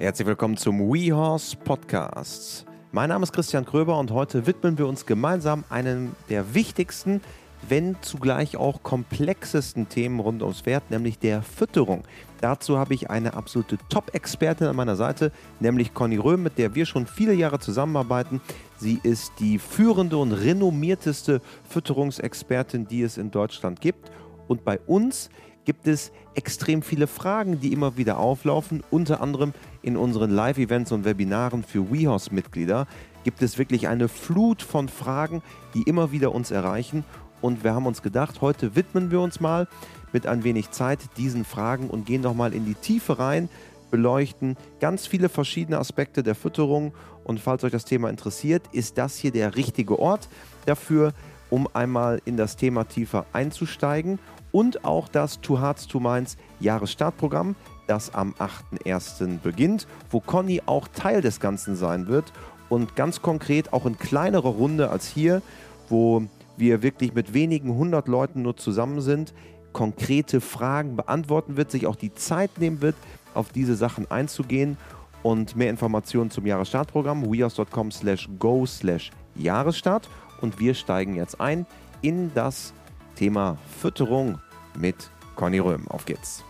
Herzlich willkommen zum WeHorse Podcast. Mein Name ist Christian Kröber und heute widmen wir uns gemeinsam einem der wichtigsten, wenn zugleich auch komplexesten Themen rund ums Pferd, nämlich der Fütterung. Dazu habe ich eine absolute Top-Expertin an meiner Seite, nämlich Conny Röhm, mit der wir schon viele Jahre zusammenarbeiten. Sie ist die führende und renommierteste Fütterungsexpertin, die es in Deutschland gibt. Und bei uns gibt es extrem viele Fragen, die immer wieder auflaufen. Unter anderem in unseren Live-Events und Webinaren für WeHorse-Mitglieder gibt es wirklich eine Flut von Fragen, die immer wieder uns erreichen. Und wir haben uns gedacht, heute widmen wir uns mal mit ein wenig Zeit diesen Fragen und gehen nochmal in die Tiefe rein, beleuchten ganz viele verschiedene Aspekte der Fütterung. Und falls euch das Thema interessiert, ist das hier der richtige Ort dafür, um einmal in das Thema tiefer einzusteigen und auch das Two Hearts, Two Minds Jahresstartprogramm, das am 8.1. beginnt, wo Conny auch Teil des Ganzen sein wird und ganz konkret auch in kleinerer Runde als hier, wo wir wirklich mit wenigen hundert Leuten nur zusammen sind, konkrete Fragen beantworten wird, sich auch die Zeit nehmen wird, auf diese Sachen einzugehen und mehr Informationen zum Jahresstartprogramm wehouse.com slash go slash Jahresstart und wir steigen jetzt ein in das Thema Fütterung mit Conny Röhm. Auf geht's.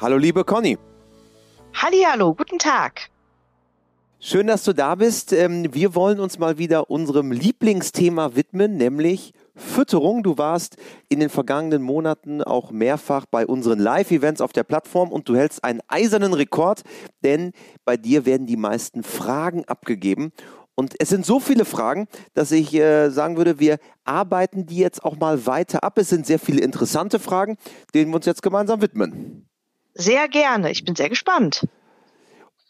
Hallo liebe Conny. Hallo, guten Tag. Schön, dass du da bist. Ähm, wir wollen uns mal wieder unserem Lieblingsthema widmen, nämlich Fütterung. Du warst in den vergangenen Monaten auch mehrfach bei unseren Live-Events auf der Plattform und du hältst einen eisernen Rekord, denn bei dir werden die meisten Fragen abgegeben. Und es sind so viele Fragen, dass ich äh, sagen würde, wir arbeiten die jetzt auch mal weiter ab. Es sind sehr viele interessante Fragen, denen wir uns jetzt gemeinsam widmen. Sehr gerne. Ich bin sehr gespannt.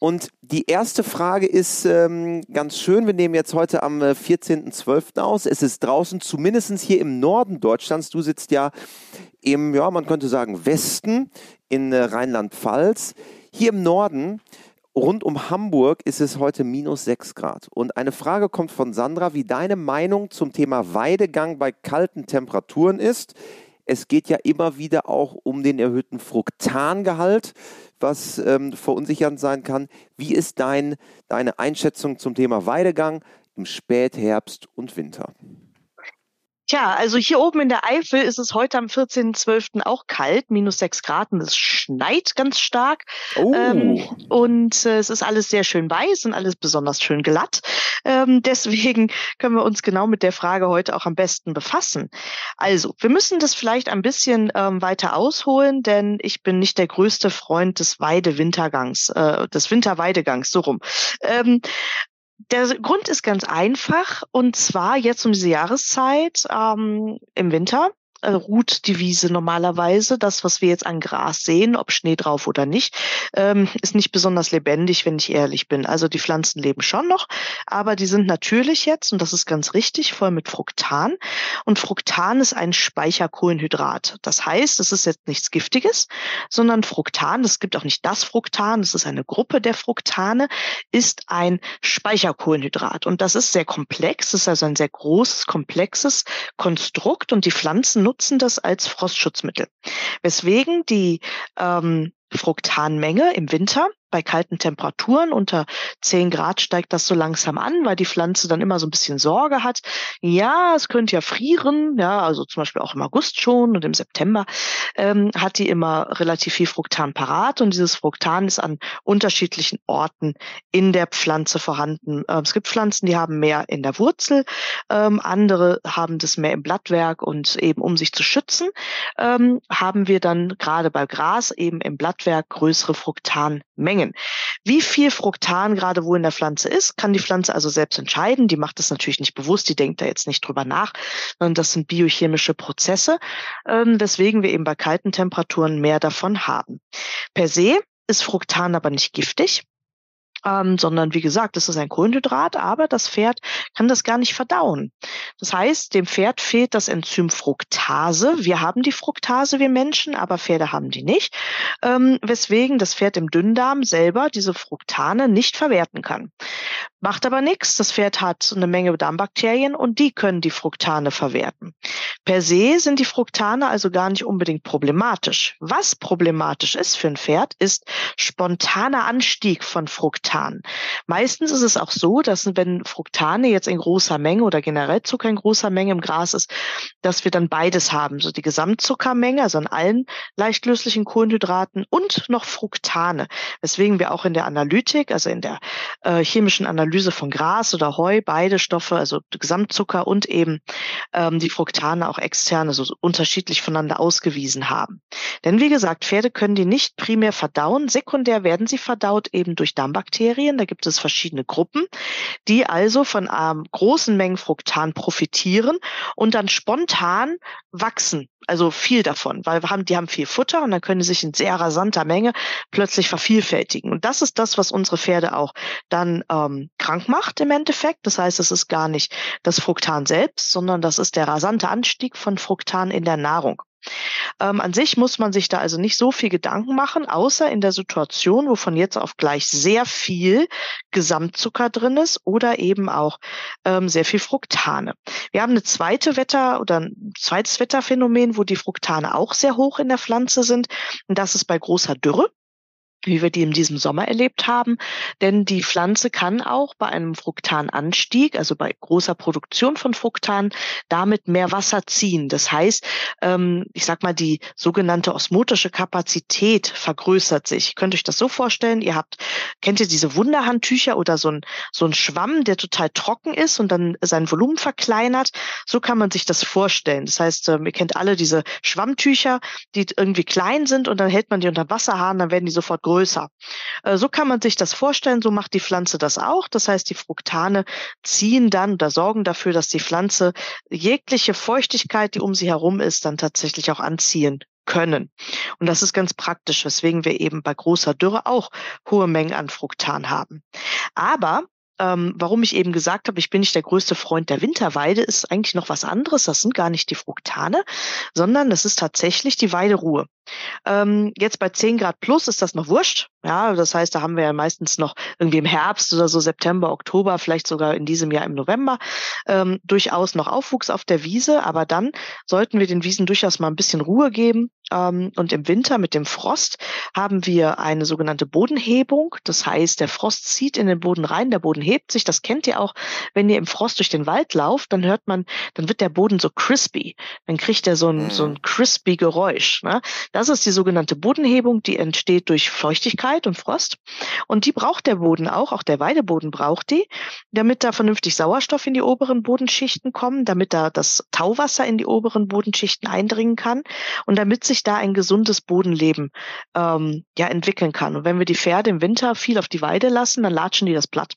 Und die erste Frage ist ähm, ganz schön. Wir nehmen jetzt heute am 14.12. Äh, aus. Es ist draußen, zumindest hier im Norden Deutschlands. Du sitzt ja im, ja, man könnte sagen, Westen in äh, Rheinland-Pfalz. Hier im Norden, rund um Hamburg, ist es heute minus 6 Grad. Und eine Frage kommt von Sandra, wie deine Meinung zum Thema Weidegang bei kalten Temperaturen ist. Es geht ja immer wieder auch um den erhöhten Fruktangehalt, was ähm, verunsichernd sein kann. Wie ist dein, deine Einschätzung zum Thema Weidegang im Spätherbst und Winter? Tja, also hier oben in der Eifel ist es heute am 14.12. auch kalt, minus sechs Grad und es schneit ganz stark. Oh. Ähm, und äh, es ist alles sehr schön weiß und alles besonders schön glatt. Ähm, deswegen können wir uns genau mit der Frage heute auch am besten befassen. Also, wir müssen das vielleicht ein bisschen ähm, weiter ausholen, denn ich bin nicht der größte Freund des Weidewintergangs, äh, des Winterweidegangs, so rum. Der Grund ist ganz einfach und zwar jetzt um diese Jahreszeit ähm, im Winter äh, ruht die Wiese normalerweise. Das, was wir jetzt an Gras sehen, ob Schnee drauf oder nicht, ähm, ist nicht besonders lebendig, wenn ich ehrlich bin. Also die Pflanzen leben schon noch, aber die sind natürlich jetzt, und das ist ganz richtig, voll mit Fruktan. Und Fruktan ist ein Speicherkohlenhydrat. Das heißt, es ist jetzt nichts Giftiges, sondern Fruktan, es gibt auch nicht das Fruktan, es ist eine Gruppe der Fruktane, ist ein Speicherkohlenhydrat. Und das ist sehr komplex, ist also ein sehr großes, komplexes Konstrukt und die Pflanzen nutzen das als Frostschutzmittel. Weswegen die ähm, Fruktanmenge im Winter bei kalten Temperaturen unter 10 Grad steigt das so langsam an, weil die Pflanze dann immer so ein bisschen Sorge hat. Ja, es könnte ja frieren, ja, also zum Beispiel auch im August schon und im September ähm, hat die immer relativ viel Fruktan parat und dieses Fruktan ist an unterschiedlichen Orten in der Pflanze vorhanden. Ähm, es gibt Pflanzen, die haben mehr in der Wurzel, ähm, andere haben das mehr im Blattwerk und eben um sich zu schützen, ähm, haben wir dann gerade bei Gras eben im Blattwerk größere Fruktanmengen. Mengen. Wie viel Fruktan gerade wo in der Pflanze ist, kann die Pflanze also selbst entscheiden. Die macht das natürlich nicht bewusst, die denkt da jetzt nicht drüber nach, sondern das sind biochemische Prozesse, ähm, weswegen wir eben bei kalten Temperaturen mehr davon haben. Per se ist Fruktan aber nicht giftig ähm, sondern wie gesagt, es ist ein Kohlenhydrat, aber das Pferd kann das gar nicht verdauen. Das heißt, dem Pferd fehlt das Enzym Fructase. Wir haben die Fructase, wir Menschen, aber Pferde haben die nicht, ähm, weswegen das Pferd im Dünndarm selber diese Fructane nicht verwerten kann. Macht aber nichts. Das Pferd hat eine Menge Darmbakterien und die können die Fructane verwerten. Per se sind die Fructane also gar nicht unbedingt problematisch. Was problematisch ist für ein Pferd, ist spontaner Anstieg von Fructan. Meistens ist es auch so, dass wenn Fructane jetzt in großer Menge oder generell Zucker in großer Menge im Gras ist, dass wir dann beides haben, so die Gesamtzuckermenge, also an allen leicht löslichen Kohlenhydraten und noch Fructane, weswegen wir auch in der Analytik, also in der äh, chemischen Analyse von Gras oder Heu, beide Stoffe, also Gesamtzucker und eben ähm, die Fructane auch extern, also unterschiedlich voneinander ausgewiesen haben. Denn wie gesagt, Pferde können die nicht primär verdauen, sekundär werden sie verdaut eben durch Darmbakterien, da gibt es verschiedene Gruppen, die also von ähm, großen Mengen Fructan profitieren und dann spontan wachsen also viel davon, weil wir haben, die haben viel Futter und dann können sie sich in sehr rasanter Menge plötzlich vervielfältigen. Und das ist das, was unsere Pferde auch dann ähm, krank macht im Endeffekt. Das heißt, es ist gar nicht das Fructan selbst, sondern das ist der rasante Anstieg von Fructan in der Nahrung. Ähm, an sich muss man sich da also nicht so viel Gedanken machen, außer in der Situation, wo von jetzt auf gleich sehr viel Gesamtzucker drin ist oder eben auch ähm, sehr viel Fructane. Wir haben eine zweite Wetter oder ein zweites Wetterphänomen, wo die Fructane auch sehr hoch in der Pflanze sind. Und das ist bei großer Dürre wie wir die in diesem Sommer erlebt haben. Denn die Pflanze kann auch bei einem Fruktananstieg, also bei großer Produktion von Fruktan, damit mehr Wasser ziehen. Das heißt, ähm, ich sag mal, die sogenannte osmotische Kapazität vergrößert sich. Könnt euch das so vorstellen? Ihr habt, kennt ihr diese Wunderhandtücher oder so ein, so ein Schwamm, der total trocken ist und dann sein Volumen verkleinert? So kann man sich das vorstellen. Das heißt, ähm, ihr kennt alle diese Schwammtücher, die irgendwie klein sind und dann hält man die unter Wasserhahn, dann werden die sofort größer. Äh, so kann man sich das vorstellen, so macht die Pflanze das auch. Das heißt, die Fruktane ziehen dann oder sorgen dafür, dass die Pflanze jegliche Feuchtigkeit, die um sie herum ist, dann tatsächlich auch anziehen können. Und das ist ganz praktisch, weswegen wir eben bei großer Dürre auch hohe Mengen an Fruktan haben. Aber ähm, warum ich eben gesagt habe, ich bin nicht der größte Freund der Winterweide, ist eigentlich noch was anderes. Das sind gar nicht die Fruktane, sondern das ist tatsächlich die Weideruhe. Ähm, jetzt bei 10 Grad plus ist das noch wurscht. Ja, das heißt, da haben wir ja meistens noch irgendwie im Herbst oder so September, Oktober, vielleicht sogar in diesem Jahr im November ähm, durchaus noch Aufwuchs auf der Wiese. Aber dann sollten wir den Wiesen durchaus mal ein bisschen Ruhe geben. Ähm, und im Winter mit dem Frost haben wir eine sogenannte Bodenhebung. Das heißt, der Frost zieht in den Boden rein, der Boden hebt sich. Das kennt ihr auch, wenn ihr im Frost durch den Wald lauft, dann hört man, dann wird der Boden so crispy. Dann kriegt er so ein, so ein mhm. crispy Geräusch. Ne? Das ist die sogenannte Bodenhebung, die entsteht durch Feuchtigkeit und Frost. Und die braucht der Boden auch, auch der Weideboden braucht die, damit da vernünftig Sauerstoff in die oberen Bodenschichten kommen, damit da das Tauwasser in die oberen Bodenschichten eindringen kann und damit sich da ein gesundes Bodenleben ähm, ja entwickeln kann. Und wenn wir die Pferde im Winter viel auf die Weide lassen, dann latschen die das platt.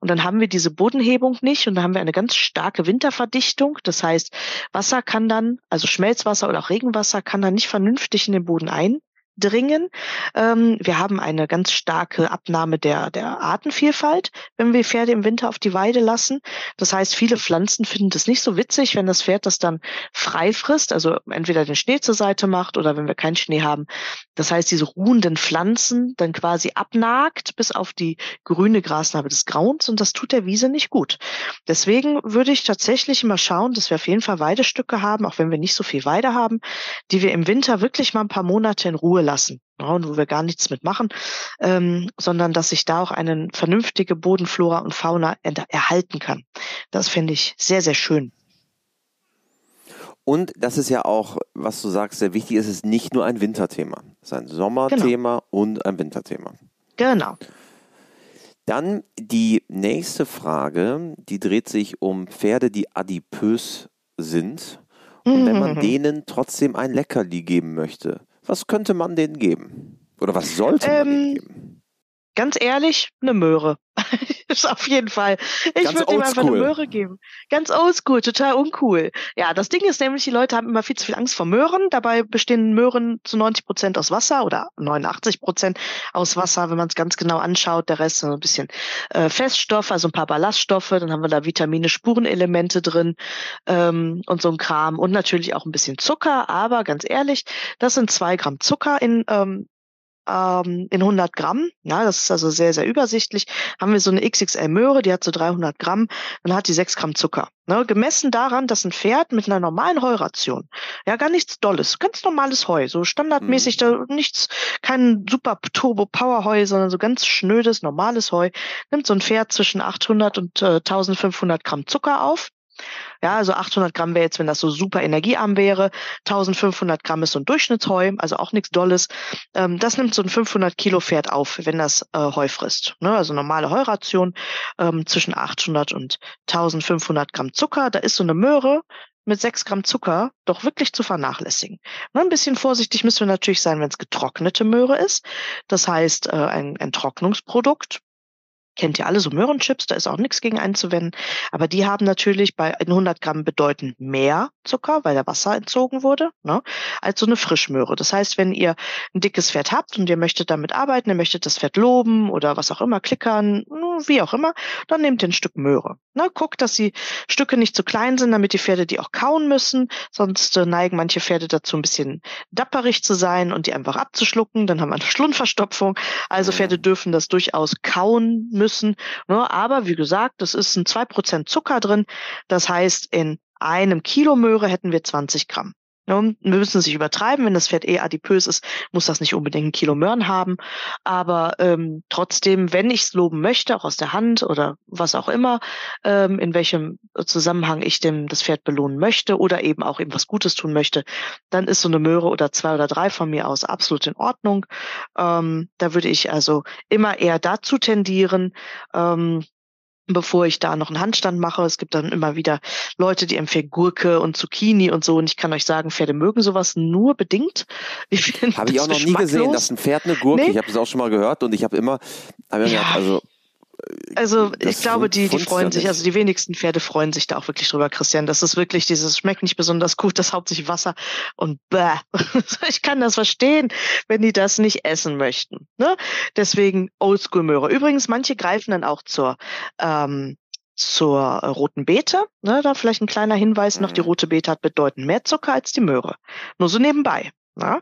Und dann haben wir diese Bodenhebung nicht und dann haben wir eine ganz starke Winterverdichtung. Das heißt, Wasser kann dann, also Schmelzwasser oder auch Regenwasser kann dann nicht vernünftig in den Boden ein dringen. Ähm, wir haben eine ganz starke Abnahme der, der Artenvielfalt, wenn wir Pferde im Winter auf die Weide lassen. Das heißt, viele Pflanzen finden das nicht so witzig, wenn das Pferd das dann frei frisst, also entweder den Schnee zur Seite macht oder wenn wir keinen Schnee haben. Das heißt, diese ruhenden Pflanzen dann quasi abnagt bis auf die grüne Grasnarbe des Grauens und das tut der Wiese nicht gut. Deswegen würde ich tatsächlich immer schauen, dass wir auf jeden Fall Weidestücke haben, auch wenn wir nicht so viel Weide haben, die wir im Winter wirklich mal ein paar Monate in Ruhe lassen ja, und wo wir gar nichts mitmachen, ähm, sondern dass sich da auch eine vernünftige Bodenflora und Fauna erhalten kann. Das finde ich sehr, sehr schön. Und das ist ja auch, was du sagst, sehr wichtig es ist nicht nur ein Winterthema. Es ist ein Sommerthema genau. und ein Winterthema. Genau. Dann die nächste Frage, die dreht sich um Pferde, die adipös sind. Und wenn man denen trotzdem ein Leckerli geben möchte, was könnte man denen geben? Oder was sollte man denen ähm, geben? Ganz ehrlich, eine Möhre. ist auf jeden Fall. Ich würde ihm einfach eine Möhre geben. Ganz oldschool, total uncool. Ja, das Ding ist nämlich, die Leute haben immer viel zu viel Angst vor Möhren. Dabei bestehen Möhren zu 90 Prozent aus Wasser oder 89 Prozent aus Wasser, wenn man es ganz genau anschaut. Der Rest so ein bisschen äh, Feststoffe, also ein paar Ballaststoffe. Dann haben wir da Vitamine, Spurenelemente drin ähm, und so ein Kram. Und natürlich auch ein bisschen Zucker. Aber ganz ehrlich, das sind zwei Gramm Zucker in ähm, ähm, in 100 Gramm. Ja, das ist also sehr, sehr übersichtlich. Haben wir so eine XXL-Möhre, die hat so 300 Gramm, dann hat die 6 Gramm Zucker. Ne, gemessen daran, dass ein Pferd mit einer normalen Heuration, ja, gar nichts Dolles, ganz normales Heu, so standardmäßig, mhm. da nichts, kein super Turbo-Power-Heu, sondern so ganz schnödes, normales Heu, nimmt so ein Pferd zwischen 800 und äh, 1500 Gramm Zucker auf. Ja, also 800 Gramm wäre jetzt, wenn das so super energiearm wäre. 1500 Gramm ist so ein Durchschnittsheu, also auch nichts Dolles. Ähm, das nimmt so ein 500 Kilo Pferd auf, wenn das äh, Heu frisst. Ne? Also normale Heuration ähm, zwischen 800 und 1500 Gramm Zucker. Da ist so eine Möhre mit 6 Gramm Zucker doch wirklich zu vernachlässigen. Ne, ein bisschen vorsichtig müssen wir natürlich sein, wenn es getrocknete Möhre ist. Das heißt, äh, ein, ein Trocknungsprodukt kennt ihr alle so Möhrenchips, da ist auch nichts gegen einzuwenden. Aber die haben natürlich bei 100 Gramm bedeutend mehr Zucker, weil der Wasser entzogen wurde, ne, als so eine Frischmöhre. Das heißt, wenn ihr ein dickes Pferd habt und ihr möchtet damit arbeiten, ihr möchtet das Pferd loben oder was auch immer, klickern, wie auch immer, dann nehmt ihr ein Stück Möhre. Ne, guckt, dass die Stücke nicht zu klein sind, damit die Pferde die auch kauen müssen. Sonst äh, neigen manche Pferde dazu, ein bisschen dapperig zu sein und die einfach abzuschlucken. Dann haben wir eine Schlundverstopfung. Also Pferde dürfen das durchaus kauen müssen. Ne? Aber wie gesagt, es ist ein zwei Prozent Zucker drin. Das heißt, in einem Kilo Möhre hätten wir 20 Gramm. Wir müssen es nicht übertreiben. Wenn das Pferd eh adipös ist, muss das nicht unbedingt ein Kilo Möhren haben. Aber ähm, trotzdem, wenn ich es loben möchte, auch aus der Hand oder was auch immer, ähm, in welchem Zusammenhang ich dem das Pferd belohnen möchte oder eben auch ihm was Gutes tun möchte, dann ist so eine Möhre oder zwei oder drei von mir aus absolut in Ordnung. Ähm, da würde ich also immer eher dazu tendieren, ähm, bevor ich da noch einen Handstand mache. Es gibt dann immer wieder Leute, die empfehlen Gurke und Zucchini und so. Und ich kann euch sagen, Pferde mögen sowas nur bedingt. Habe ich auch noch nie gesehen, dass ein Pferd eine Gurke, nee. ich habe das auch schon mal gehört und ich habe immer, hab ja. gedacht, also also ich glaube, die, die freuen sich, also die wenigsten Pferde freuen sich da auch wirklich drüber, Christian. Das ist wirklich dieses, schmeckt nicht besonders gut, das hauptsächlich Wasser und bäh. Ich kann das verstehen, wenn die das nicht essen möchten. Ne? Deswegen Oldschool-Möhre. Übrigens, manche greifen dann auch zur ähm, zur roten Beete. Ne, da vielleicht ein kleiner Hinweis noch, die mhm. rote Beete hat bedeutend mehr Zucker als die Möhre. Nur so nebenbei. Ja,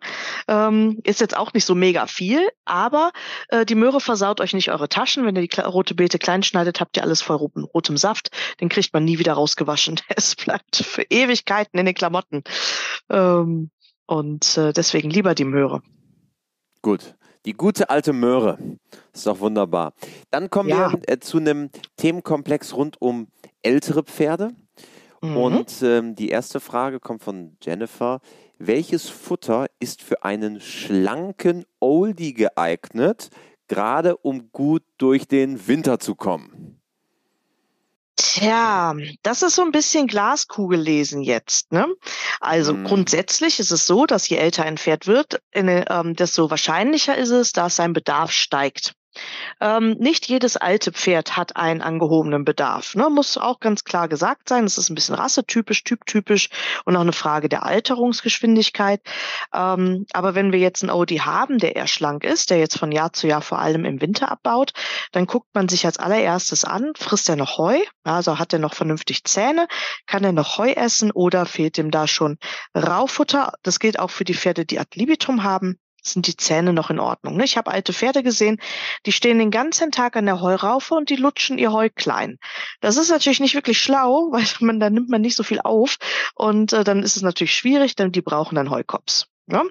ähm, ist jetzt auch nicht so mega viel, aber äh, die Möhre versaut euch nicht eure Taschen. Wenn ihr die rote Beete klein schneidet, habt ihr alles voll rotem, rotem Saft. Den kriegt man nie wieder rausgewaschen. Es bleibt für Ewigkeiten in den Klamotten. Ähm, und äh, deswegen lieber die Möhre. Gut. Die gute alte Möhre. Ist doch wunderbar. Dann kommen ja. wir äh, zu einem Themenkomplex rund um ältere Pferde. Mhm. Und ähm, die erste Frage kommt von Jennifer. Welches Futter ist für einen schlanken Oldie geeignet, gerade um gut durch den Winter zu kommen? Tja, das ist so ein bisschen Glaskugel lesen jetzt. Ne? Also hm. grundsätzlich ist es so, dass je älter ein Pferd wird, ähm, desto wahrscheinlicher ist es, dass sein Bedarf steigt. Ähm, nicht jedes alte Pferd hat einen angehobenen Bedarf. Ne? Muss auch ganz klar gesagt sein. Das ist ein bisschen rassetypisch, typtypisch und auch eine Frage der Alterungsgeschwindigkeit. Ähm, aber wenn wir jetzt einen OD haben, der eher schlank ist, der jetzt von Jahr zu Jahr vor allem im Winter abbaut, dann guckt man sich als allererstes an, frisst er noch Heu? Also hat er noch vernünftig Zähne? Kann er noch Heu essen oder fehlt ihm da schon Raufutter? Das gilt auch für die Pferde, die Ad libitum haben sind die Zähne noch in Ordnung. Ne? Ich habe alte Pferde gesehen, die stehen den ganzen Tag an der Heuraufe und die lutschen ihr Heu klein. Das ist natürlich nicht wirklich schlau, weil man da nimmt man nicht so viel auf und äh, dann ist es natürlich schwierig, denn die brauchen dann Heukops. Ja?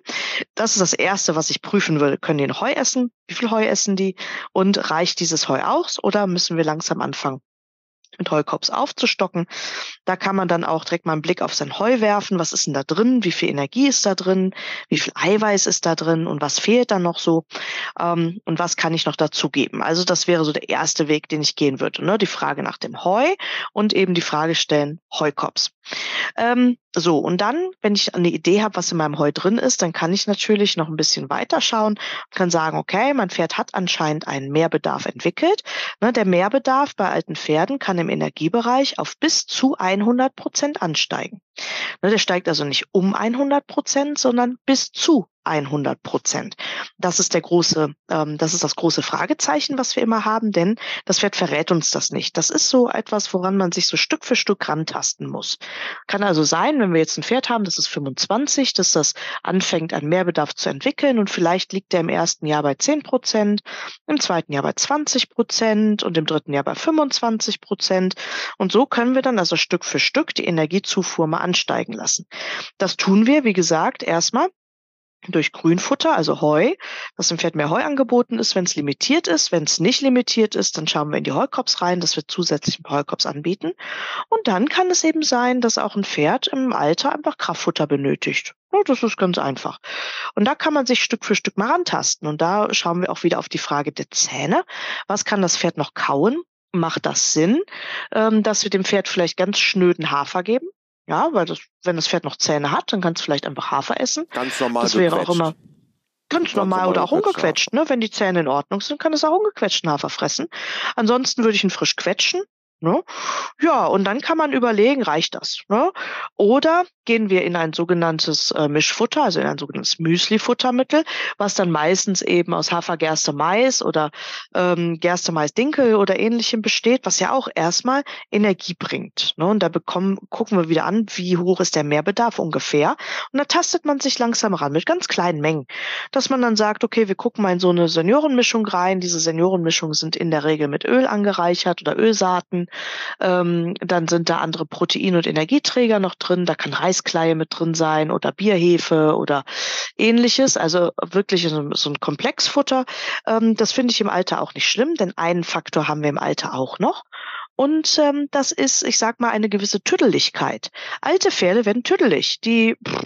Das ist das Erste, was ich prüfen würde. Können die ein Heu essen? Wie viel Heu essen die? Und reicht dieses Heu aus oder müssen wir langsam anfangen, mit Heukops aufzustocken. Da kann man dann auch direkt mal einen Blick auf sein Heu werfen. Was ist denn da drin? Wie viel Energie ist da drin? Wie viel Eiweiß ist da drin? Und was fehlt dann noch so? Ähm, und was kann ich noch dazugeben? Also das wäre so der erste Weg, den ich gehen würde. Ne? Die Frage nach dem Heu und eben die Frage stellen, Heukops. Ähm, so, und dann, wenn ich eine Idee habe, was in meinem Heu drin ist, dann kann ich natürlich noch ein bisschen weiter schauen und kann sagen, okay, mein Pferd hat anscheinend einen Mehrbedarf entwickelt. Ne, der Mehrbedarf bei alten Pferden kann im Energiebereich auf bis zu 100 Prozent ansteigen. Ne, der steigt also nicht um 100 Prozent, sondern bis zu 100 Prozent. Das ist der große, ähm, das ist das große Fragezeichen, was wir immer haben, denn das Pferd verrät uns das nicht. Das ist so etwas, woran man sich so Stück für Stück rantasten muss. Kann also sein, wenn wir jetzt ein Pferd haben, das ist 25, dass das anfängt, einen Mehrbedarf zu entwickeln und vielleicht liegt der im ersten Jahr bei 10 Prozent, im zweiten Jahr bei 20 Prozent und im dritten Jahr bei 25 Prozent. Und so können wir dann also Stück für Stück die Energiezufuhr mal ansteigen lassen. Das tun wir, wie gesagt, erstmal durch Grünfutter, also Heu, dass dem Pferd mehr Heu angeboten ist, wenn es limitiert ist. Wenn es nicht limitiert ist, dann schauen wir in die Heukops rein, dass wir zusätzlich Heukops anbieten. Und dann kann es eben sein, dass auch ein Pferd im Alter einfach Kraftfutter benötigt. Ja, das ist ganz einfach. Und da kann man sich Stück für Stück mal rantasten. Und da schauen wir auch wieder auf die Frage der Zähne. Was kann das Pferd noch kauen? Macht das Sinn, ähm, dass wir dem Pferd vielleicht ganz schnöden Hafer geben? Ja, weil das, wenn das Pferd noch Zähne hat, dann kann es vielleicht einfach Hafer essen. Ganz normal. Das wäre auch immer ganz, ganz normal, normal oder auch ungequetscht. Ne? Wenn die Zähne in Ordnung sind, kann es auch ungequetschten Hafer fressen. Ansonsten würde ich ihn frisch quetschen Ne? Ja, und dann kann man überlegen, reicht das? Ne? Oder gehen wir in ein sogenanntes äh, Mischfutter, also in ein sogenanntes Müsli-Futtermittel, was dann meistens eben aus Hafer, Gerste, Mais oder ähm, Gerste, Mais, Dinkel oder ähnlichem besteht, was ja auch erstmal Energie bringt. Ne? Und da bekommen, gucken wir wieder an, wie hoch ist der Mehrbedarf ungefähr. Und da tastet man sich langsam ran mit ganz kleinen Mengen, dass man dann sagt, okay, wir gucken mal in so eine Seniorenmischung rein. Diese Seniorenmischungen sind in der Regel mit Öl angereichert oder Ölsaaten ähm, dann sind da andere Protein- und Energieträger noch drin. Da kann Reiskleie mit drin sein oder Bierhefe oder ähnliches. Also wirklich so, so ein Komplexfutter. Ähm, das finde ich im Alter auch nicht schlimm, denn einen Faktor haben wir im Alter auch noch. Und ähm, das ist, ich sag mal, eine gewisse Tüdeligkeit. Alte Pferde werden tüdelig. Die pff,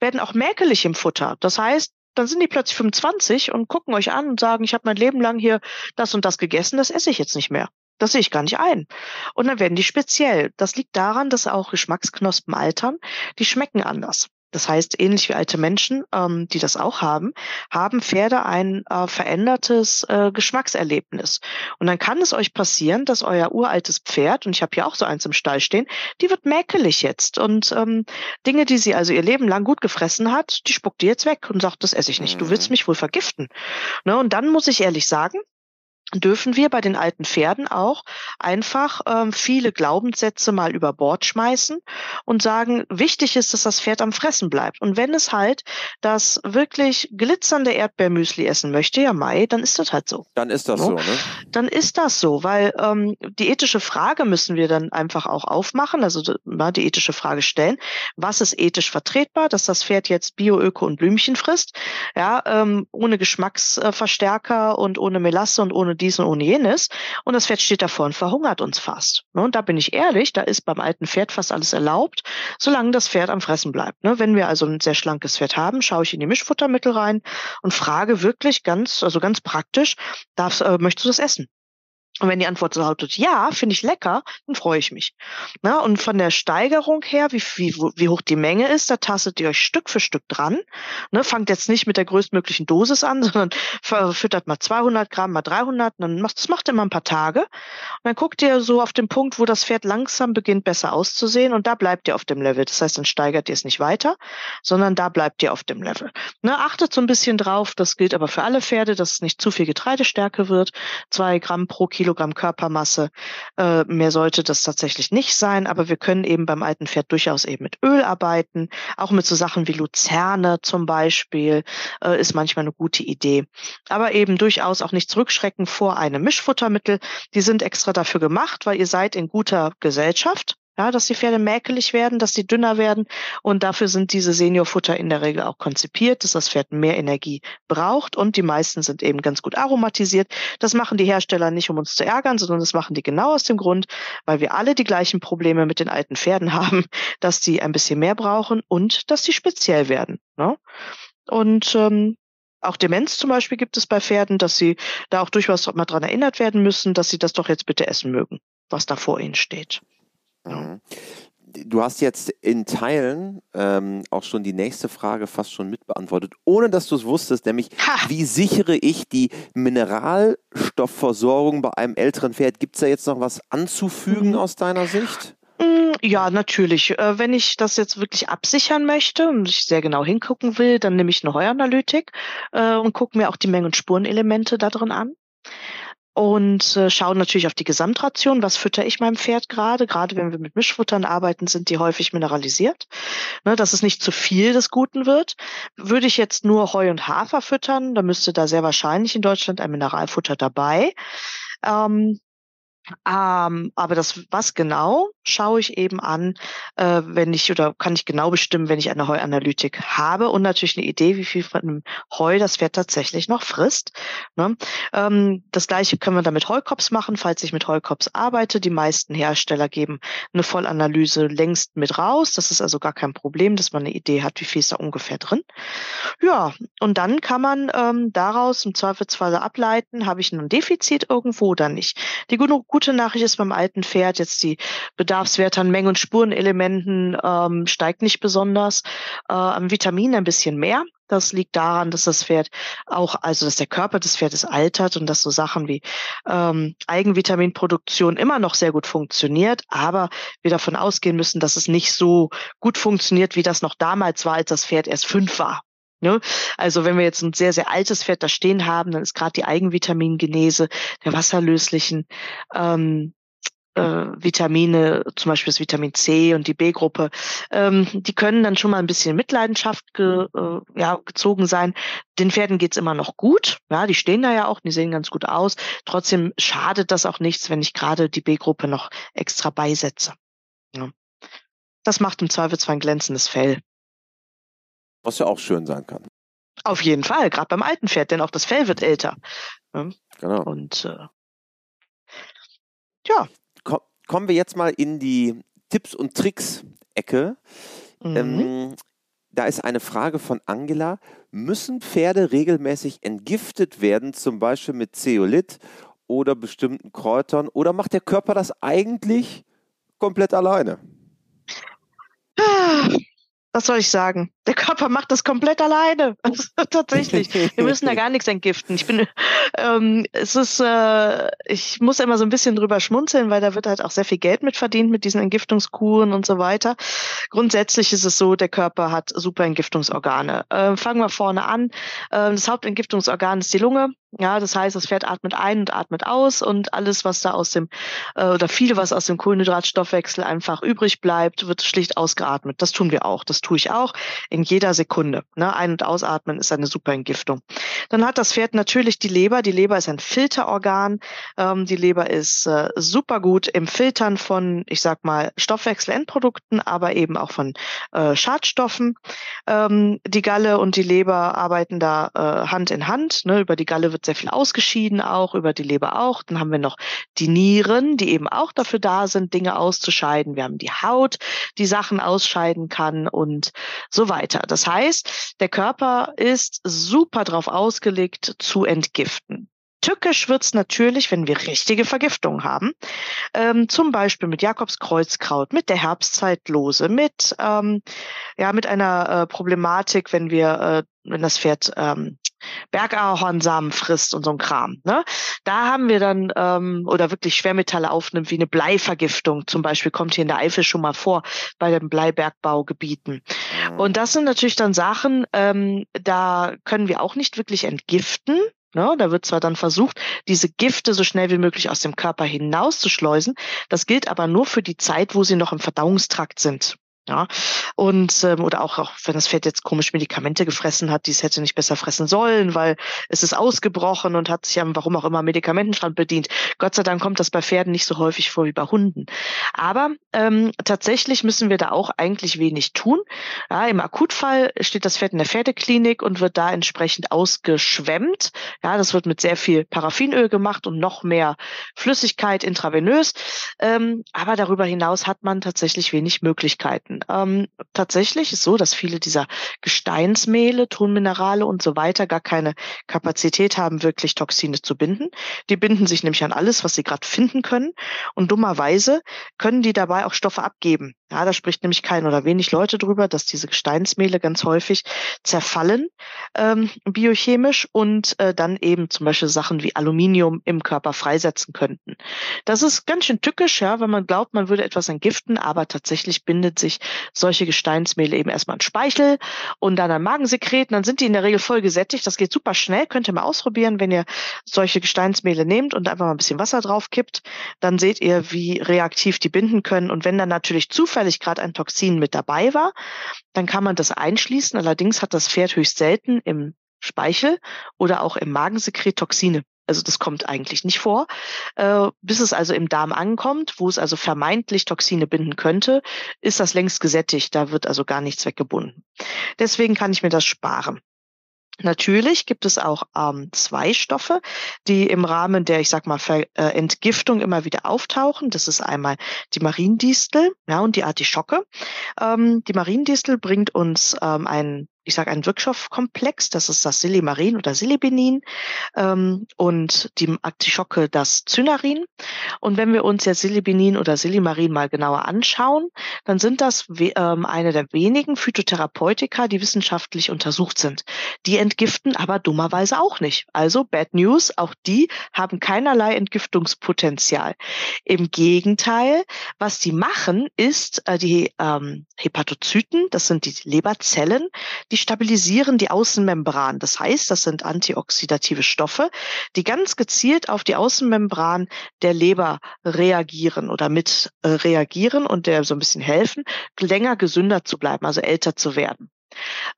werden auch mäkelig im Futter. Das heißt, dann sind die plötzlich 25 und gucken euch an und sagen, ich habe mein Leben lang hier das und das gegessen, das esse ich jetzt nicht mehr. Das sehe ich gar nicht ein. Und dann werden die speziell. Das liegt daran, dass auch Geschmacksknospen altern. Die schmecken anders. Das heißt, ähnlich wie alte Menschen, ähm, die das auch haben, haben Pferde ein äh, verändertes äh, Geschmackserlebnis. Und dann kann es euch passieren, dass euer uraltes Pferd, und ich habe hier auch so eins im Stall stehen, die wird mäkelig jetzt. Und ähm, Dinge, die sie also ihr Leben lang gut gefressen hat, die spuckt die jetzt weg und sagt, das esse ich nicht. Du willst mhm. mich wohl vergiften. Ne? Und dann muss ich ehrlich sagen, dürfen wir bei den alten Pferden auch einfach ähm, viele Glaubenssätze mal über Bord schmeißen und sagen, wichtig ist, dass das Pferd am Fressen bleibt. Und wenn es halt das wirklich glitzernde Erdbeermüsli essen möchte, ja Mai, dann ist das halt so. Dann ist das so, so ne? Dann ist das so, weil ähm, die ethische Frage müssen wir dann einfach auch aufmachen, also na, die ethische Frage stellen, was ist ethisch vertretbar, dass das Pferd jetzt Bio, Öko und Blümchen frisst, ja, ähm, ohne Geschmacksverstärker und ohne Melasse und ohne dies und ohne jenes. Und das Pferd steht davor und verhungert uns fast. Ne? Und da bin ich ehrlich, da ist beim alten Pferd fast alles erlaubt, solange das Pferd am Fressen bleibt. Ne? Wenn wir also ein sehr schlankes Pferd haben, schaue ich in die Mischfuttermittel rein und frage wirklich ganz, also ganz praktisch, darfst, äh, möchtest du das essen? Und wenn die Antwort lautet ja, finde ich lecker, dann freue ich mich. Na, und von der Steigerung her, wie, wie, wie hoch die Menge ist, da tastet ihr euch Stück für Stück dran. Ne, fangt jetzt nicht mit der größtmöglichen Dosis an, sondern füttert mal 200 Gramm, mal 300. Dann macht, das macht immer ein paar Tage. Und dann guckt ihr so auf den Punkt, wo das Pferd langsam beginnt, besser auszusehen. Und da bleibt ihr auf dem Level. Das heißt, dann steigert ihr es nicht weiter, sondern da bleibt ihr auf dem Level. Ne, achtet so ein bisschen drauf. Das gilt aber für alle Pferde, dass es nicht zu viel Getreidestärke wird. Zwei Gramm pro Kilo Kilogramm Körpermasse. Äh, mehr sollte das tatsächlich nicht sein, aber wir können eben beim alten Pferd durchaus eben mit Öl arbeiten, auch mit so Sachen wie Luzerne zum Beispiel, äh, ist manchmal eine gute Idee. Aber eben durchaus auch nicht zurückschrecken vor einem Mischfuttermittel. Die sind extra dafür gemacht, weil ihr seid in guter Gesellschaft ja, dass die Pferde mäkelig werden, dass die dünner werden. Und dafür sind diese Seniorfutter in der Regel auch konzipiert, dass das Pferd mehr Energie braucht. Und die meisten sind eben ganz gut aromatisiert. Das machen die Hersteller nicht, um uns zu ärgern, sondern das machen die genau aus dem Grund, weil wir alle die gleichen Probleme mit den alten Pferden haben, dass die ein bisschen mehr brauchen und dass die speziell werden. Ne? Und ähm, auch Demenz zum Beispiel gibt es bei Pferden, dass sie da auch durchaus mal dran erinnert werden müssen, dass sie das doch jetzt bitte essen mögen, was da vor ihnen steht. Mhm. Du hast jetzt in Teilen ähm, auch schon die nächste Frage fast schon mitbeantwortet, ohne dass du es wusstest, nämlich ha! wie sichere ich die Mineralstoffversorgung bei einem älteren Pferd? Gibt es da jetzt noch was anzufügen mhm. aus deiner Sicht? Mm, ja, natürlich. Äh, wenn ich das jetzt wirklich absichern möchte und ich sehr genau hingucken will, dann nehme ich eine Heuanalytik äh, und gucke mir auch die Mengen- und Spurenelemente da drin an und äh, schauen natürlich auf die Gesamtration. Was fütter ich meinem Pferd gerade? Gerade wenn wir mit Mischfuttern arbeiten, sind die häufig mineralisiert, ne, dass es nicht zu viel des Guten wird. Würde ich jetzt nur Heu und Hafer füttern, dann müsste da sehr wahrscheinlich in Deutschland ein Mineralfutter dabei. Ähm, ähm, aber das, was genau, schaue ich eben an, äh, wenn ich oder kann ich genau bestimmen, wenn ich eine Heuanalytik habe und natürlich eine Idee, wie viel von dem Heu das Pferd tatsächlich noch frisst. Ne? Ähm, das gleiche können wir dann mit Heukops machen, falls ich mit Heukops arbeite. Die meisten Hersteller geben eine Vollanalyse längst mit raus. Das ist also gar kein Problem, dass man eine Idee hat, wie viel ist da ungefähr drin. Ja, und dann kann man ähm, daraus im Zweifelsfall ableiten, habe ich ein Defizit irgendwo oder nicht. Die gute Nachricht ist beim alten Pferd jetzt die Bedarfswerte an Mengen- und Spurenelementen ähm, steigt nicht besonders. Äh, am Vitamin ein bisschen mehr. Das liegt daran, dass das Pferd auch, also dass der Körper des Pferdes altert und dass so Sachen wie ähm, Eigenvitaminproduktion immer noch sehr gut funktioniert, aber wir davon ausgehen müssen, dass es nicht so gut funktioniert, wie das noch damals war, als das Pferd erst fünf war. Ne? Also wenn wir jetzt ein sehr, sehr altes Pferd da stehen haben, dann ist gerade die Eigenvitamingenese der wasserlöslichen ähm, äh, Vitamine, zum Beispiel das Vitamin C und die B-Gruppe, ähm, die können dann schon mal ein bisschen Mitleidenschaft ge, äh, ja, gezogen sein. Den Pferden geht's immer noch gut. Ja, die stehen da ja auch, die sehen ganz gut aus. Trotzdem schadet das auch nichts, wenn ich gerade die B-Gruppe noch extra beisetze. Ja. Das macht im Zweifelsfall ein glänzendes Fell. Was ja auch schön sein kann. Auf jeden Fall, gerade beim alten Pferd, denn auch das Fell wird älter. Ja. Genau. Und äh, ja. Komm, kommen wir jetzt mal in die Tipps und Tricks-Ecke. Mhm. Ähm, da ist eine Frage von Angela. Müssen Pferde regelmäßig entgiftet werden, zum Beispiel mit Zeolit oder bestimmten Kräutern? Oder macht der Körper das eigentlich komplett alleine? Ah, was soll ich sagen? Der Körper macht das komplett alleine. Tatsächlich. Wir müssen da gar nichts entgiften. Ich bin, ähm, es ist, äh, ich muss immer so ein bisschen drüber schmunzeln, weil da wird halt auch sehr viel Geld mit verdient mit diesen Entgiftungskuren und so weiter. Grundsätzlich ist es so, der Körper hat super Entgiftungsorgane. Äh, fangen wir vorne an. Äh, das Hauptentgiftungsorgan ist die Lunge. Ja, das heißt, das Pferd atmet ein und atmet aus und alles, was da aus dem, äh, oder viel, was aus dem Kohlenhydratstoffwechsel einfach übrig bleibt, wird schlicht ausgeatmet. Das tun wir auch. Das tue ich auch in jeder Sekunde. Ne? Ein- und ausatmen ist eine super Entgiftung. Dann hat das Pferd natürlich die Leber. Die Leber ist ein Filterorgan. Ähm, die Leber ist äh, super gut im Filtern von, ich sag mal, Stoffwechselendprodukten, aber eben auch von äh, Schadstoffen. Ähm, die Galle und die Leber arbeiten da äh, Hand in Hand. Ne? Über die Galle wird sehr viel ausgeschieden auch, über die Leber auch. Dann haben wir noch die Nieren, die eben auch dafür da sind, Dinge auszuscheiden. Wir haben die Haut, die Sachen ausscheiden kann und so weiter. Das heißt, der Körper ist super darauf ausgelegt zu entgiften. Tückisch wird's natürlich, wenn wir richtige Vergiftungen haben. Ähm, zum Beispiel mit Jakobskreuzkraut, mit der Herbstzeitlose, mit, ähm, ja, mit einer äh, Problematik, wenn wir, äh, wenn das Pferd ähm, Bergahornsamen frisst und so ein Kram. Ne? Da haben wir dann ähm, oder wirklich Schwermetalle aufnimmt, wie eine Bleivergiftung zum Beispiel, kommt hier in der Eifel schon mal vor bei den Bleibergbaugebieten. Mhm. Und das sind natürlich dann Sachen, ähm, da können wir auch nicht wirklich entgiften. Ne? Da wird zwar dann versucht, diese Gifte so schnell wie möglich aus dem Körper hinauszuschleusen. Das gilt aber nur für die Zeit, wo sie noch im Verdauungstrakt sind. Ja, und ähm, oder auch, auch wenn das Pferd jetzt komisch Medikamente gefressen hat, die es hätte nicht besser fressen sollen, weil es ist ausgebrochen und hat sich am warum auch immer Medikamentenschrank bedient. Gott sei Dank kommt das bei Pferden nicht so häufig vor wie bei Hunden. Aber ähm, tatsächlich müssen wir da auch eigentlich wenig tun. Ja, Im Akutfall steht das Pferd in der Pferdeklinik und wird da entsprechend ausgeschwemmt. Ja, das wird mit sehr viel Paraffinöl gemacht und noch mehr Flüssigkeit intravenös. Ähm, aber darüber hinaus hat man tatsächlich wenig Möglichkeiten. Ähm, tatsächlich ist so, dass viele dieser Gesteinsmehle, Tonminerale und so weiter gar keine Kapazität haben, wirklich Toxine zu binden. Die binden sich nämlich an alles, was sie gerade finden können. Und dummerweise können die dabei auch Stoffe abgeben. Ja, da spricht nämlich kein oder wenig Leute drüber, dass diese Gesteinsmehle ganz häufig zerfallen ähm, biochemisch und äh, dann eben zum Beispiel Sachen wie Aluminium im Körper freisetzen könnten. Das ist ganz schön tückisch, ja, wenn man glaubt, man würde etwas entgiften, aber tatsächlich bindet sich solche Gesteinsmehle eben erstmal an Speichel und dann an Magensekret. dann sind die in der Regel voll gesättigt. Das geht super schnell. Könnt ihr mal ausprobieren, wenn ihr solche Gesteinsmehle nehmt und einfach mal ein bisschen Wasser drauf kippt. Dann seht ihr, wie reaktiv die binden können. Und wenn dann natürlich zufällig gerade ein Toxin mit dabei war, dann kann man das einschließen. Allerdings hat das Pferd höchst selten im Speichel oder auch im Magensekret Toxine. Also das kommt eigentlich nicht vor. Äh, bis es also im Darm ankommt, wo es also vermeintlich Toxine binden könnte, ist das längst gesättigt. Da wird also gar nichts weggebunden. Deswegen kann ich mir das sparen. Natürlich gibt es auch ähm, zwei Stoffe, die im Rahmen der, ich sag mal, Ver äh, Entgiftung immer wieder auftauchen. Das ist einmal die Mariendistel ja, und die Artischocke. Ähm, die Mariendistel bringt uns ähm, einen ich sage einen Wirkstoffkomplex, das ist das Silimarin oder Silibinin ähm, und die Artischocke das Zynarin. Und wenn wir uns jetzt Silibinin oder Silimarin mal genauer anschauen, dann sind das ähm, eine der wenigen Phytotherapeutika, die wissenschaftlich untersucht sind. Die entgiften aber dummerweise auch nicht. Also Bad News, auch die haben keinerlei Entgiftungspotenzial. Im Gegenteil, was die machen, ist äh, die ähm, Hepatozyten, das sind die Leberzellen, die die stabilisieren die Außenmembran. Das heißt, das sind antioxidative Stoffe, die ganz gezielt auf die Außenmembran der Leber reagieren oder mit äh, reagieren und der so ein bisschen helfen, länger gesünder zu bleiben, also älter zu werden.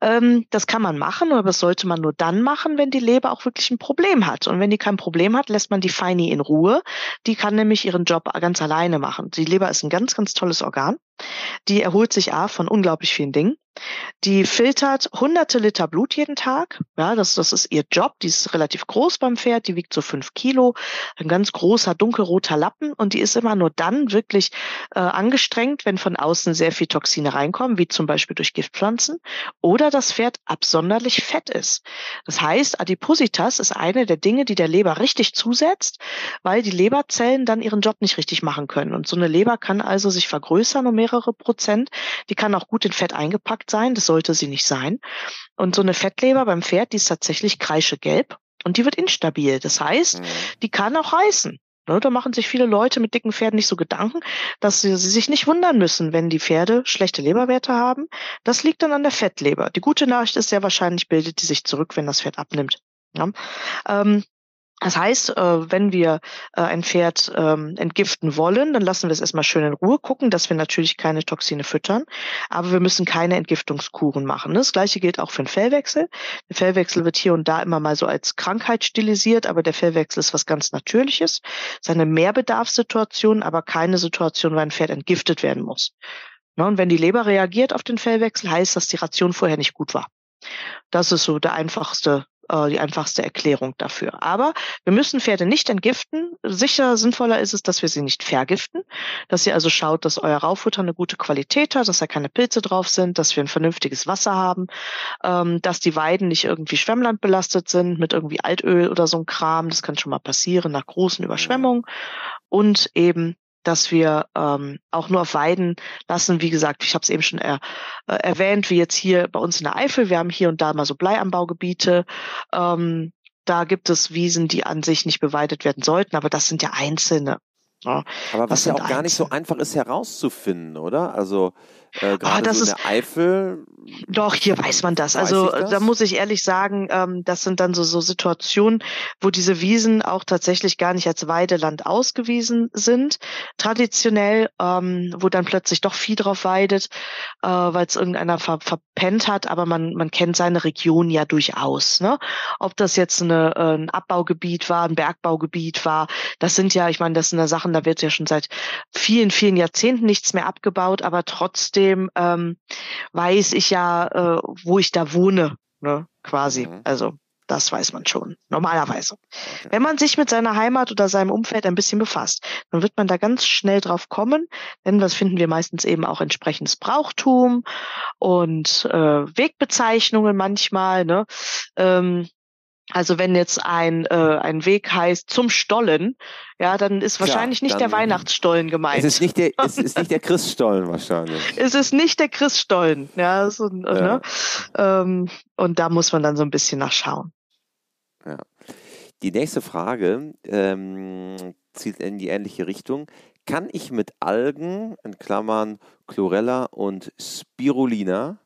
Ähm, das kann man machen, aber das sollte man nur dann machen, wenn die Leber auch wirklich ein Problem hat. Und wenn die kein Problem hat, lässt man die Feini in Ruhe. Die kann nämlich ihren Job ganz alleine machen. Die Leber ist ein ganz, ganz tolles Organ. Die erholt sich A von unglaublich vielen Dingen. Die filtert hunderte Liter Blut jeden Tag. Ja, das, das ist ihr Job. Die ist relativ groß beim Pferd. Die wiegt so fünf Kilo. Ein ganz großer dunkelroter Lappen. Und die ist immer nur dann wirklich äh, angestrengt, wenn von außen sehr viel Toxine reinkommen, wie zum Beispiel durch Giftpflanzen oder das Pferd absonderlich fett ist. Das heißt, Adipositas ist eine der Dinge, die der Leber richtig zusetzt, weil die Leberzellen dann ihren Job nicht richtig machen können. Und so eine Leber kann also sich vergrößern um mehrere Prozent. Die kann auch gut in Fett eingepackt sein. Das sollte sie nicht sein. Und so eine Fettleber beim Pferd, die ist tatsächlich kreischegelb und die wird instabil. Das heißt, mhm. die kann auch reißen. Ne, da machen sich viele Leute mit dicken Pferden nicht so Gedanken, dass sie, sie, sich nicht wundern müssen, wenn die Pferde schlechte Leberwerte haben. Das liegt dann an der Fettleber. Die gute Nachricht ist sehr wahrscheinlich bildet die sich zurück, wenn das Fett abnimmt. Ja. Ähm, das heißt, äh, wenn wir äh, ein Pferd ähm, entgiften wollen, dann lassen wir es erstmal schön in Ruhe, gucken, dass wir natürlich keine Toxine füttern, aber wir müssen keine Entgiftungskuren machen. Das gleiche gilt auch für den Fellwechsel. Der Fellwechsel wird hier und da immer mal so als Krankheit stilisiert, aber der Fellwechsel ist was ganz Natürliches. Es ist eine Mehrbedarfssituation, aber keine Situation, wo ein Pferd entgiftet werden muss. Und wenn die Leber reagiert auf den Fellwechsel, heißt das, die Ration vorher nicht gut war. Das ist so der einfachste äh, die einfachste Erklärung dafür. Aber wir müssen Pferde nicht entgiften. Sicher sinnvoller ist es, dass wir sie nicht vergiften, dass ihr also schaut, dass euer Rauffutter eine gute Qualität hat, dass da keine Pilze drauf sind, dass wir ein vernünftiges Wasser haben, ähm, dass die Weiden nicht irgendwie Schwemmland belastet sind mit irgendwie Altöl oder so ein Kram. Das kann schon mal passieren nach großen Überschwemmungen. Und eben dass wir ähm, auch nur auf Weiden lassen. Wie gesagt, ich habe es eben schon er, äh, erwähnt, wie jetzt hier bei uns in der Eifel. Wir haben hier und da mal so Bleianbaugebiete. Ähm, da gibt es Wiesen, die an sich nicht beweidet werden sollten, aber das sind ja einzelne. Ja, aber was ja auch gar nicht so einfach ist herauszufinden, oder? Also äh, ah, gerade so in der Eifel. Doch, hier weiß man das. Weiß also das? da muss ich ehrlich sagen, ähm, das sind dann so, so Situationen, wo diese Wiesen auch tatsächlich gar nicht als Weideland ausgewiesen sind, traditionell, ähm, wo dann plötzlich doch Vieh drauf weidet, äh, weil es irgendeiner ver verpennt hat, aber man, man kennt seine Region ja durchaus. Ne? Ob das jetzt eine, äh, ein Abbaugebiet war, ein Bergbaugebiet war, das sind ja, ich meine, das sind ja Sachen, da wird ja schon seit vielen, vielen Jahrzehnten nichts mehr abgebaut, aber trotzdem trotzdem ähm, weiß ich ja, äh, wo ich da wohne, ne, quasi. Mhm. Also Das weiß man schon, normalerweise. Okay. Wenn man sich mit seiner Heimat oder seinem Umfeld ein bisschen befasst, dann wird man da ganz schnell drauf kommen, denn was finden wir meistens eben auch entsprechendes Brauchtum und äh, Wegbezeichnungen manchmal. Ne? Ähm, also wenn jetzt ein, äh, ein Weg heißt zum Stollen, ja, dann ist wahrscheinlich Klar, nicht der Weihnachtsstollen gemeint. Es ist nicht der, es ist nicht der Christstollen wahrscheinlich. es ist nicht der Christstollen, ja, so, ja. Ne? Ähm, und da muss man dann so ein bisschen nachschauen. Ja. Die nächste Frage ähm, zielt in die ähnliche Richtung. Kann ich mit Algen, in Klammern Chlorella und Spirulina,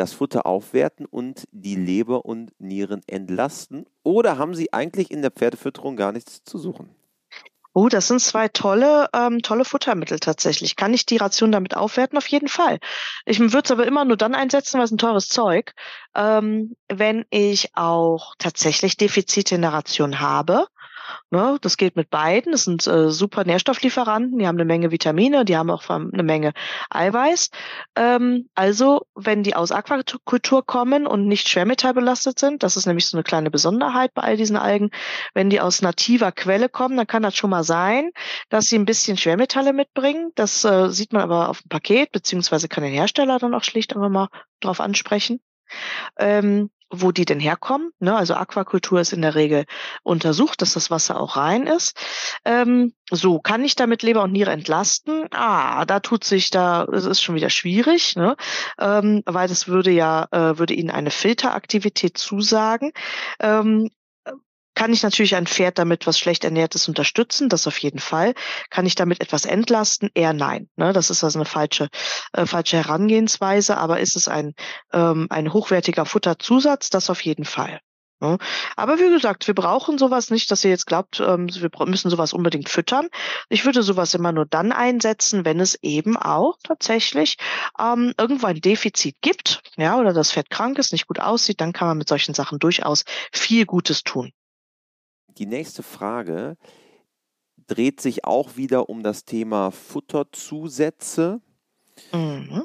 das Futter aufwerten und die Leber und Nieren entlasten? Oder haben sie eigentlich in der Pferdefütterung gar nichts zu suchen? Oh, das sind zwei tolle, ähm, tolle Futtermittel tatsächlich. Kann ich die Ration damit aufwerten? Auf jeden Fall. Ich würde es aber immer nur dann einsetzen, weil es ein teures Zeug, ähm, wenn ich auch tatsächlich Defizite in der Ration habe Ne? Das geht mit beiden. Das sind äh, super Nährstofflieferanten. Die haben eine Menge Vitamine, die haben auch eine Menge Eiweiß. Ähm, also, wenn die aus Aquakultur kommen und nicht schwermetallbelastet sind, das ist nämlich so eine kleine Besonderheit bei all diesen Algen, wenn die aus nativer Quelle kommen, dann kann das schon mal sein, dass sie ein bisschen Schwermetalle mitbringen. Das äh, sieht man aber auf dem Paket, beziehungsweise kann der Hersteller dann auch schlicht einfach mal drauf ansprechen. Ähm, wo die denn herkommen. Ne? Also Aquakultur ist in der Regel untersucht, dass das Wasser auch rein ist. Ähm, so, kann ich damit Leber und Niere entlasten? Ah, da tut sich da, es ist schon wieder schwierig, ne? ähm, weil das würde ja, äh, würde ihnen eine Filteraktivität zusagen. Ähm, kann ich natürlich ein Pferd damit, was schlecht ernährt ist, unterstützen? Das auf jeden Fall. Kann ich damit etwas entlasten? Eher nein. Ne? Das ist also eine falsche, äh, falsche Herangehensweise. Aber ist es ein, ähm, ein hochwertiger Futterzusatz? Das auf jeden Fall. Ne? Aber wie gesagt, wir brauchen sowas nicht, dass ihr jetzt glaubt, ähm, wir müssen sowas unbedingt füttern. Ich würde sowas immer nur dann einsetzen, wenn es eben auch tatsächlich ähm, irgendwo ein Defizit gibt, ja, oder das Pferd krank ist, nicht gut aussieht, dann kann man mit solchen Sachen durchaus viel Gutes tun die nächste Frage dreht sich auch wieder um das Thema Futterzusätze. Mhm.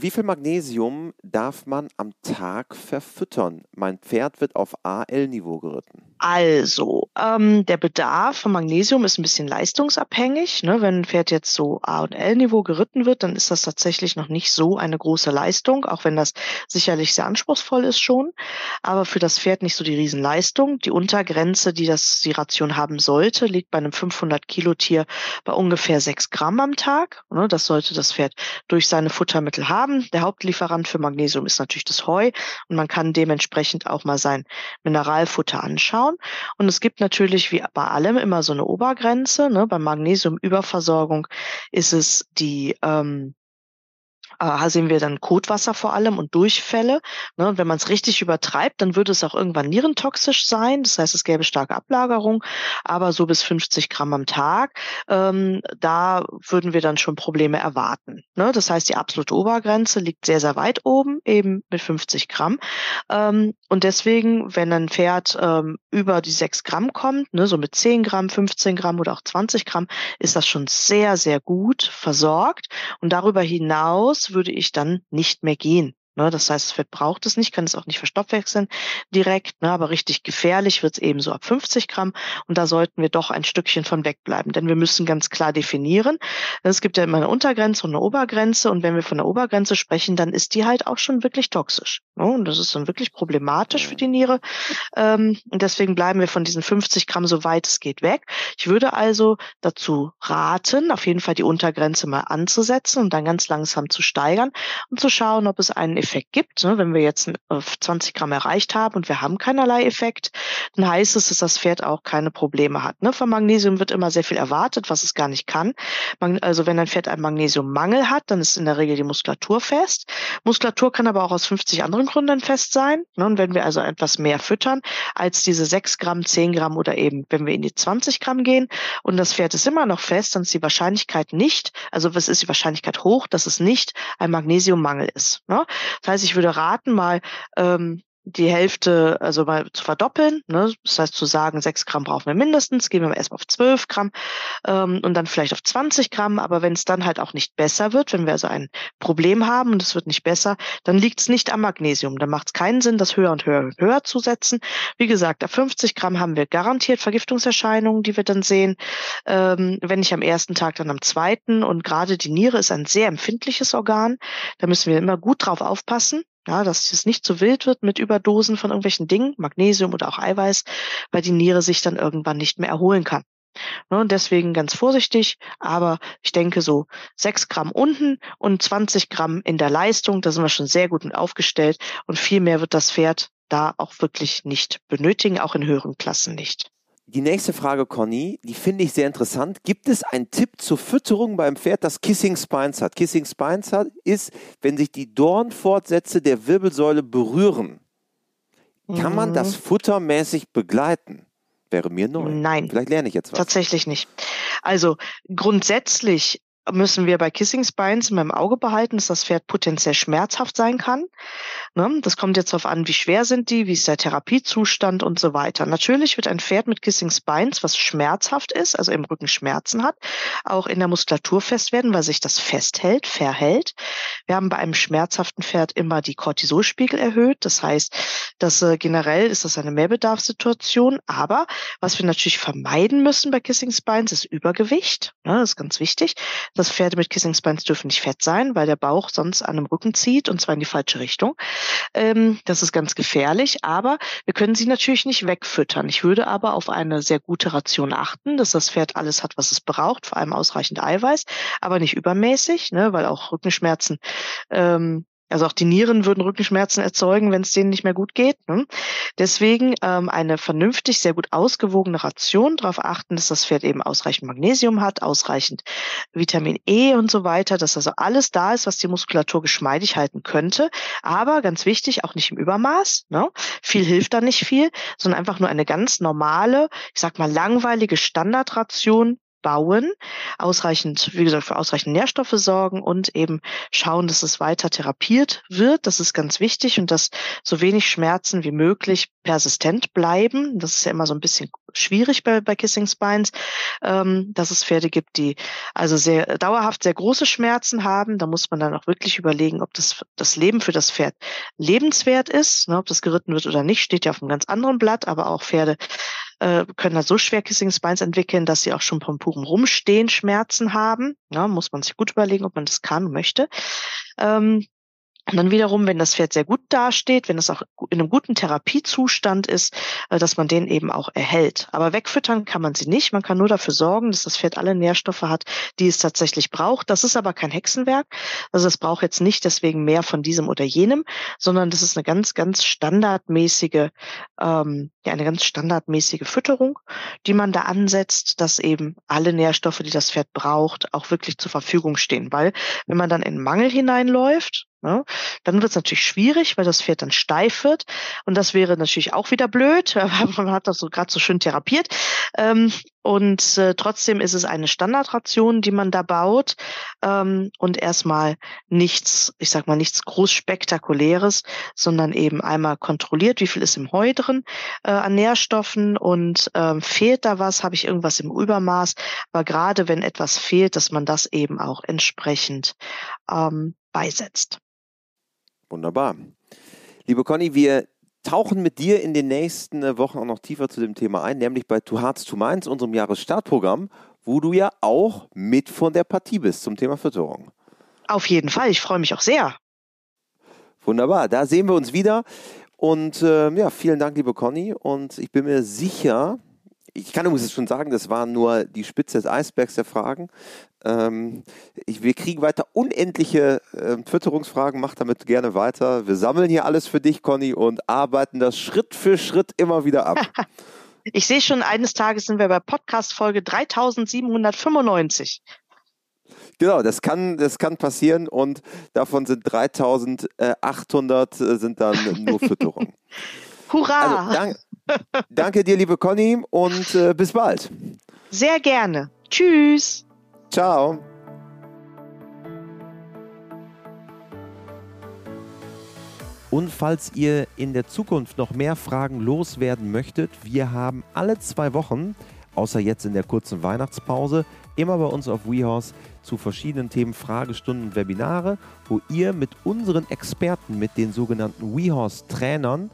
Wie viel Magnesium darf man am Tag verfüttern? Mein Pferd wird auf AL-Niveau geritten. Also, ähm, der Bedarf von Magnesium ist ein bisschen leistungsabhängig. Ne? Wenn ein Pferd jetzt so A- und L-Niveau geritten wird, dann ist das tatsächlich noch nicht so eine große Leistung, auch wenn das sicherlich sehr anspruchsvoll ist schon. Aber für das Pferd nicht so die Riesenleistung. Die Untergrenze, die das die Ration haben sollte, liegt bei einem 500 Kilo Tier bei ungefähr 6 Gramm am Tag. Ne? Das sollte das Pferd durch seine Futtermittel haben. Der Hauptlieferant für Magnesium ist natürlich das Heu und man kann dementsprechend auch mal sein Mineralfutter anschauen anschauen. Und es gibt natürlich wie bei allem immer so eine Obergrenze. Ne? Bei Magnesiumüberversorgung ist es die ähm, äh, sehen wir dann Kotwasser vor allem und Durchfälle. Ne? Und wenn man es richtig übertreibt, dann würde es auch irgendwann nierentoxisch sein. Das heißt, es gäbe starke Ablagerung, aber so bis 50 Gramm am Tag, ähm, da würden wir dann schon Probleme erwarten. Ne? Das heißt, die absolute Obergrenze liegt sehr, sehr weit oben, eben mit 50 Gramm. Ähm, und deswegen, wenn ein Pferd ähm, über die 6 Gramm kommt, ne, so mit 10 Gramm, 15 Gramm oder auch 20 Gramm, ist das schon sehr, sehr gut versorgt. Und darüber hinaus würde ich dann nicht mehr gehen. Ne, das heißt, das Fett braucht es nicht, kann es auch nicht verstoffwechseln direkt, ne, aber richtig gefährlich wird es eben so ab 50 Gramm und da sollten wir doch ein Stückchen von wegbleiben, denn wir müssen ganz klar definieren. Es gibt ja immer eine Untergrenze und eine Obergrenze und wenn wir von der Obergrenze sprechen, dann ist die halt auch schon wirklich toxisch. Ne, und das ist dann wirklich problematisch für die Niere ähm, und deswegen bleiben wir von diesen 50 Gramm so weit es geht weg. Ich würde also dazu raten, auf jeden Fall die Untergrenze mal anzusetzen und dann ganz langsam zu steigern und zu schauen, ob es einen Effekt gibt. Ne? Wenn wir jetzt 20 Gramm erreicht haben und wir haben keinerlei Effekt, dann heißt es, dass das Pferd auch keine Probleme hat. Ne? Von Magnesium wird immer sehr viel erwartet, was es gar nicht kann. Also wenn ein Pferd einen Magnesiummangel hat, dann ist in der Regel die Muskulatur fest. Muskulatur kann aber auch aus 50 anderen Gründen fest sein. Ne? Und wenn wir also etwas mehr füttern als diese 6 Gramm, 10 Gramm oder eben, wenn wir in die 20 Gramm gehen und das Pferd ist immer noch fest, dann ist die Wahrscheinlichkeit nicht, also was ist die Wahrscheinlichkeit hoch, dass es nicht ein Magnesiummangel ist. Ne? Das heißt, ich würde raten, mal ähm, die Hälfte, also mal zu verdoppeln. Ne? Das heißt zu sagen, sechs Gramm brauchen wir mindestens, gehen wir erstmal auf zwölf Gramm ähm, und dann vielleicht auf 20 Gramm. Aber wenn es dann halt auch nicht besser wird, wenn wir also ein Problem haben und es wird nicht besser, dann liegt es nicht am Magnesium. Dann macht es keinen Sinn, das höher und höher und höher zu setzen. Wie gesagt, ab 50 Gramm haben wir garantiert Vergiftungserscheinungen, die wir dann sehen. Ähm, wenn nicht am ersten Tag, dann am zweiten. Und gerade die Niere ist ein sehr empfindliches Organ. Da müssen wir immer gut drauf aufpassen. Ja, dass es nicht zu wild wird mit Überdosen von irgendwelchen Dingen, Magnesium oder auch Eiweiß, weil die Niere sich dann irgendwann nicht mehr erholen kann. Ne, und deswegen ganz vorsichtig, aber ich denke so sechs Gramm unten und 20 Gramm in der Leistung, da sind wir schon sehr gut aufgestellt und viel mehr wird das Pferd da auch wirklich nicht benötigen, auch in höheren Klassen nicht. Die nächste Frage, Conny, die finde ich sehr interessant. Gibt es einen Tipp zur Fütterung beim Pferd, das Kissing Spines hat? Kissing Spines hat, ist, wenn sich die Dornfortsätze der Wirbelsäule berühren. Kann man das mhm. futtermäßig begleiten? Wäre mir neu. Nein. Vielleicht lerne ich jetzt was. Tatsächlich nicht. Also grundsätzlich müssen wir bei Kissing Spines in meinem Auge behalten, dass das Pferd potenziell schmerzhaft sein kann. Ne? Das kommt jetzt darauf an, wie schwer sind die, wie ist der Therapiezustand und so weiter. Natürlich wird ein Pferd mit Kissing Spines, was schmerzhaft ist, also im Rücken Schmerzen hat, auch in der Muskulatur fest werden, weil sich das festhält, verhält. Wir haben bei einem schmerzhaften Pferd immer die Cortisolspiegel erhöht. Das heißt, dass äh, generell ist das eine Mehrbedarfssituation. Aber was wir natürlich vermeiden müssen bei Kissing Spines ist Übergewicht. Ne? Das ist ganz wichtig. Das Pferde mit Kissing Spines dürfen nicht fett sein, weil der Bauch sonst an dem Rücken zieht und zwar in die falsche Richtung. Ähm, das ist ganz gefährlich, aber wir können sie natürlich nicht wegfüttern. Ich würde aber auf eine sehr gute Ration achten, dass das Pferd alles hat, was es braucht, vor allem ausreichend Eiweiß, aber nicht übermäßig, ne, weil auch Rückenschmerzen ähm, also auch die Nieren würden Rückenschmerzen erzeugen, wenn es denen nicht mehr gut geht. Ne? Deswegen ähm, eine vernünftig, sehr gut ausgewogene Ration, darauf achten, dass das Pferd eben ausreichend Magnesium hat, ausreichend Vitamin E und so weiter, dass also alles da ist, was die Muskulatur geschmeidig halten könnte. Aber ganz wichtig, auch nicht im Übermaß. Ne? Viel hilft da nicht viel, sondern einfach nur eine ganz normale, ich sag mal langweilige Standardration bauen, ausreichend, wie gesagt, für ausreichend Nährstoffe sorgen und eben schauen, dass es weiter therapiert wird. Das ist ganz wichtig und dass so wenig Schmerzen wie möglich persistent bleiben. Das ist ja immer so ein bisschen schwierig bei, bei Kissing Spines, ähm, dass es Pferde gibt, die also sehr dauerhaft sehr große Schmerzen haben. Da muss man dann auch wirklich überlegen, ob das, das Leben für das Pferd lebenswert ist. Ne, ob das geritten wird oder nicht, steht ja auf einem ganz anderen Blatt, aber auch Pferde äh, können da so schwer Kissing Spines entwickeln, dass sie auch schon vom puren Rumstehen Schmerzen haben. Ja, muss man sich gut überlegen, ob man das kann und möchte. Ähm, und dann wiederum, wenn das Pferd sehr gut dasteht, wenn es auch in einem guten Therapiezustand ist, äh, dass man den eben auch erhält. Aber wegfüttern kann man sie nicht. Man kann nur dafür sorgen, dass das Pferd alle Nährstoffe hat, die es tatsächlich braucht. Das ist aber kein Hexenwerk. Also es braucht jetzt nicht deswegen mehr von diesem oder jenem, sondern das ist eine ganz, ganz standardmäßige, ähm, ja, eine ganz standardmäßige Fütterung, die man da ansetzt, dass eben alle Nährstoffe, die das Pferd braucht, auch wirklich zur Verfügung stehen. Weil wenn man dann in Mangel hineinläuft, Ne? Dann wird es natürlich schwierig, weil das Pferd dann steif wird. Und das wäre natürlich auch wieder blöd. Man hat das so gerade so schön therapiert. Ähm, und äh, trotzdem ist es eine Standardration, die man da baut. Ähm, und erstmal nichts, ich sag mal, nichts groß spektakuläres, sondern eben einmal kontrolliert, wie viel ist im Heu drin äh, an Nährstoffen und ähm, fehlt da was, habe ich irgendwas im Übermaß. Aber gerade wenn etwas fehlt, dass man das eben auch entsprechend ähm, beisetzt. Wunderbar. Liebe Conny, wir tauchen mit dir in den nächsten Wochen auch noch tiefer zu dem Thema ein, nämlich bei Two Hearts, Two Minds, unserem Jahresstartprogramm, wo du ja auch mit von der Partie bist zum Thema Fütterung. Auf jeden Fall, ich freue mich auch sehr. Wunderbar, da sehen wir uns wieder. Und äh, ja, vielen Dank, liebe Conny. Und ich bin mir sicher, ich kann übrigens schon sagen, das war nur die Spitze des Eisbergs der Fragen. Ähm, ich, wir kriegen weiter unendliche äh, Fütterungsfragen. Mach damit gerne weiter. Wir sammeln hier alles für dich, Conny, und arbeiten das Schritt für Schritt immer wieder ab. ich sehe schon, eines Tages sind wir bei Podcast Folge 3795. Genau, das kann, das kann passieren und davon sind 3800 äh, sind dann nur Fütterung. Hurra! Also, dank, danke dir, liebe Conny, und äh, bis bald. Sehr gerne. Tschüss. Und falls ihr in der Zukunft noch mehr Fragen loswerden möchtet, wir haben alle zwei Wochen, außer jetzt in der kurzen Weihnachtspause, immer bei uns auf WeHorse zu verschiedenen Themen Fragestunden und Webinare, wo ihr mit unseren Experten, mit den sogenannten WeHorse-Trainern,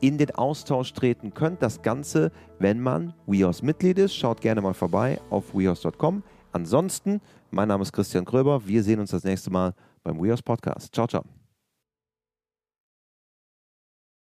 in den Austausch treten könnt. Das Ganze, wenn man WeHorse-Mitglied ist. Schaut gerne mal vorbei auf WeHorse.com. Ansonsten, mein Name ist Christian Kröber. Wir sehen uns das nächste Mal beim WeHorse Podcast. Ciao, ciao.